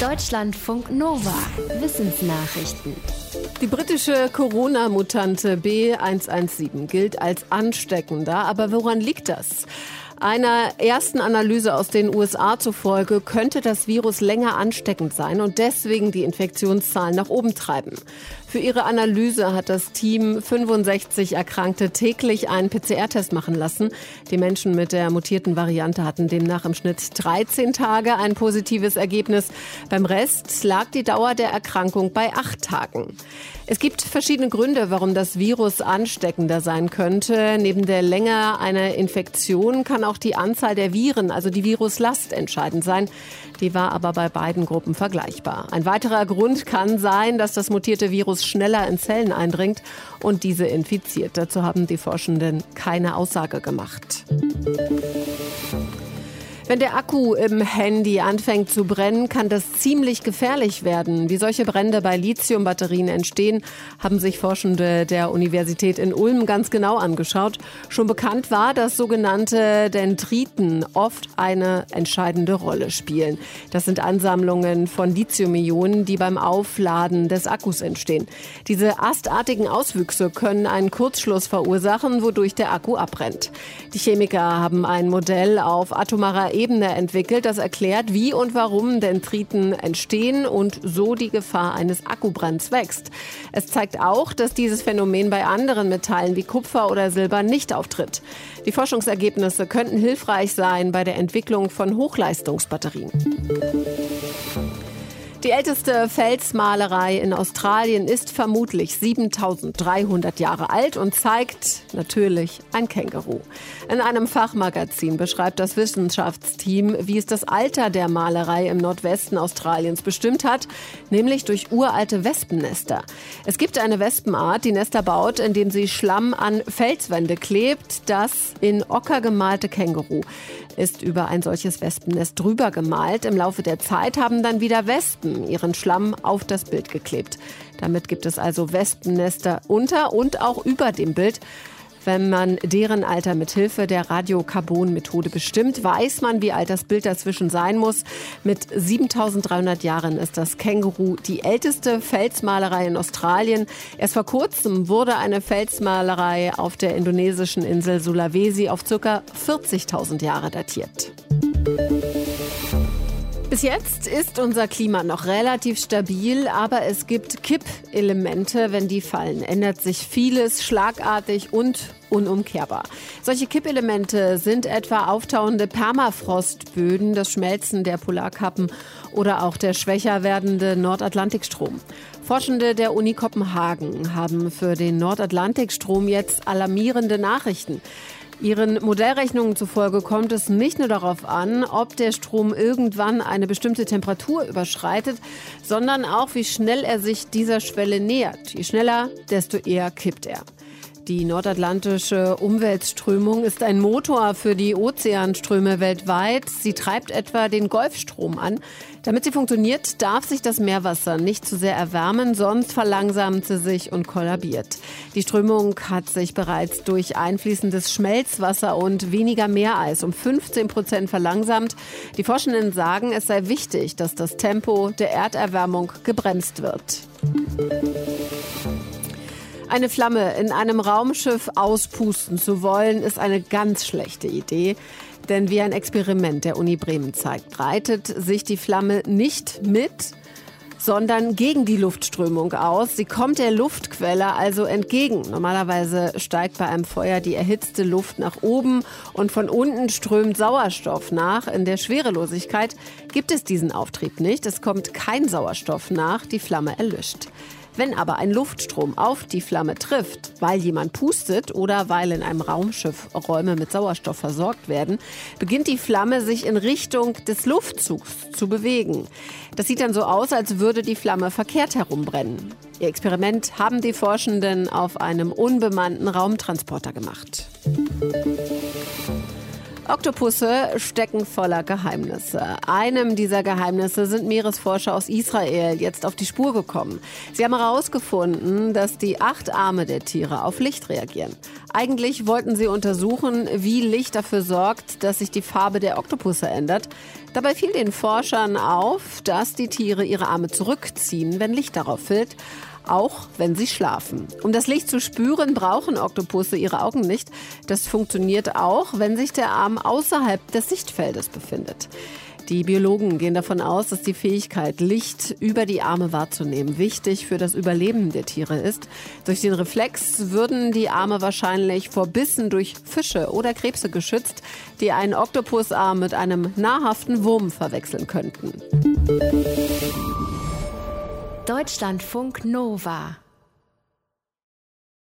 Deutschlandfunk Nova. Wissensnachrichten. Die britische Corona-Mutante B117 gilt als ansteckender. Aber woran liegt das? Einer ersten Analyse aus den USA zufolge könnte das Virus länger ansteckend sein und deswegen die Infektionszahlen nach oben treiben. Für ihre Analyse hat das Team 65 Erkrankte täglich einen PCR-Test machen lassen. Die Menschen mit der mutierten Variante hatten demnach im Schnitt 13 Tage ein positives Ergebnis. Beim Rest lag die Dauer der Erkrankung bei acht Tagen. Es gibt verschiedene Gründe, warum das Virus ansteckender sein könnte. Neben der Länge einer Infektion kann auch die Anzahl der Viren, also die Viruslast, entscheidend sein. Die war aber bei beiden Gruppen vergleichbar. Ein weiterer Grund kann sein, dass das mutierte Virus schneller in Zellen eindringt und diese infiziert. Dazu haben die Forschenden keine Aussage gemacht. Wenn der Akku im Handy anfängt zu brennen, kann das ziemlich gefährlich werden. Wie solche Brände bei Lithiumbatterien entstehen, haben sich Forschende der Universität in Ulm ganz genau angeschaut. Schon bekannt war, dass sogenannte Dendriten oft eine entscheidende Rolle spielen. Das sind Ansammlungen von Lithium-Ionen, die beim Aufladen des Akkus entstehen. Diese astartigen Auswüchse können einen Kurzschluss verursachen, wodurch der Akku abbrennt. Die Chemiker haben ein Modell auf atomarer Ebene entwickelt, das erklärt, wie und warum Dendriten entstehen und so die Gefahr eines Akkubrands wächst. Es zeigt auch, dass dieses Phänomen bei anderen Metallen wie Kupfer oder Silber nicht auftritt. Die Forschungsergebnisse könnten hilfreich sein bei der Entwicklung von Hochleistungsbatterien. Die älteste Felsmalerei in Australien ist vermutlich 7300 Jahre alt und zeigt natürlich ein Känguru. In einem Fachmagazin beschreibt das Wissenschaftsteam, wie es das Alter der Malerei im Nordwesten Australiens bestimmt hat, nämlich durch uralte Wespennester. Es gibt eine Wespenart, die Nester baut, indem sie Schlamm an Felswände klebt. Das in Ocker gemalte Känguru ist über ein solches Wespennest drüber gemalt. Im Laufe der Zeit haben dann wieder Wespen ihren Schlamm auf das Bild geklebt. Damit gibt es also Wespennester unter und auch über dem Bild. Wenn man deren Alter mit Hilfe der Radiokarbon-Methode bestimmt, weiß man, wie alt das Bild dazwischen sein muss. Mit 7300 Jahren ist das Känguru die älteste Felsmalerei in Australien. Erst vor kurzem wurde eine Felsmalerei auf der indonesischen Insel Sulawesi auf ca. 40.000 Jahre datiert. Bis jetzt ist unser Klima noch relativ stabil, aber es gibt Kippelemente. Wenn die fallen, ändert sich vieles schlagartig und unumkehrbar. Solche Kippelemente sind etwa auftauende Permafrostböden, das Schmelzen der Polarkappen oder auch der schwächer werdende Nordatlantikstrom. Forschende der Uni Kopenhagen haben für den Nordatlantikstrom jetzt alarmierende Nachrichten. Ihren Modellrechnungen zufolge kommt es nicht nur darauf an, ob der Strom irgendwann eine bestimmte Temperatur überschreitet, sondern auch, wie schnell er sich dieser Schwelle nähert. Je schneller, desto eher kippt er. Die nordatlantische Umweltströmung ist ein Motor für die Ozeanströme weltweit. Sie treibt etwa den Golfstrom an. Damit sie funktioniert, darf sich das Meerwasser nicht zu sehr erwärmen, sonst verlangsamt sie sich und kollabiert. Die Strömung hat sich bereits durch einfließendes Schmelzwasser und weniger Meereis um 15 Prozent verlangsamt. Die Forschenden sagen, es sei wichtig, dass das Tempo der Erderwärmung gebremst wird. Eine Flamme in einem Raumschiff auspusten zu wollen, ist eine ganz schlechte Idee. Denn wie ein Experiment der Uni Bremen zeigt, breitet sich die Flamme nicht mit, sondern gegen die Luftströmung aus. Sie kommt der Luftquelle also entgegen. Normalerweise steigt bei einem Feuer die erhitzte Luft nach oben und von unten strömt Sauerstoff nach. In der Schwerelosigkeit gibt es diesen Auftrieb nicht. Es kommt kein Sauerstoff nach, die Flamme erlischt. Wenn aber ein Luftstrom auf die Flamme trifft, weil jemand pustet oder weil in einem Raumschiff Räume mit Sauerstoff versorgt werden, beginnt die Flamme sich in Richtung des Luftzugs zu bewegen. Das sieht dann so aus, als würde die Flamme verkehrt herumbrennen. Ihr Experiment haben die Forschenden auf einem unbemannten Raumtransporter gemacht. Oktopusse stecken voller Geheimnisse. Einem dieser Geheimnisse sind Meeresforscher aus Israel jetzt auf die Spur gekommen. Sie haben herausgefunden, dass die acht Arme der Tiere auf Licht reagieren. Eigentlich wollten sie untersuchen, wie Licht dafür sorgt, dass sich die Farbe der Oktopusse ändert. Dabei fiel den Forschern auf, dass die Tiere ihre Arme zurückziehen, wenn Licht darauf fällt auch wenn sie schlafen. Um das Licht zu spüren, brauchen Oktopusse ihre Augen nicht. Das funktioniert auch, wenn sich der Arm außerhalb des Sichtfeldes befindet. Die Biologen gehen davon aus, dass die Fähigkeit, Licht über die Arme wahrzunehmen, wichtig für das Überleben der Tiere ist. Durch den Reflex würden die Arme wahrscheinlich vor Bissen durch Fische oder Krebse geschützt, die einen Oktopusarm mit einem nahrhaften Wurm verwechseln könnten. Deutschlandfunk Nova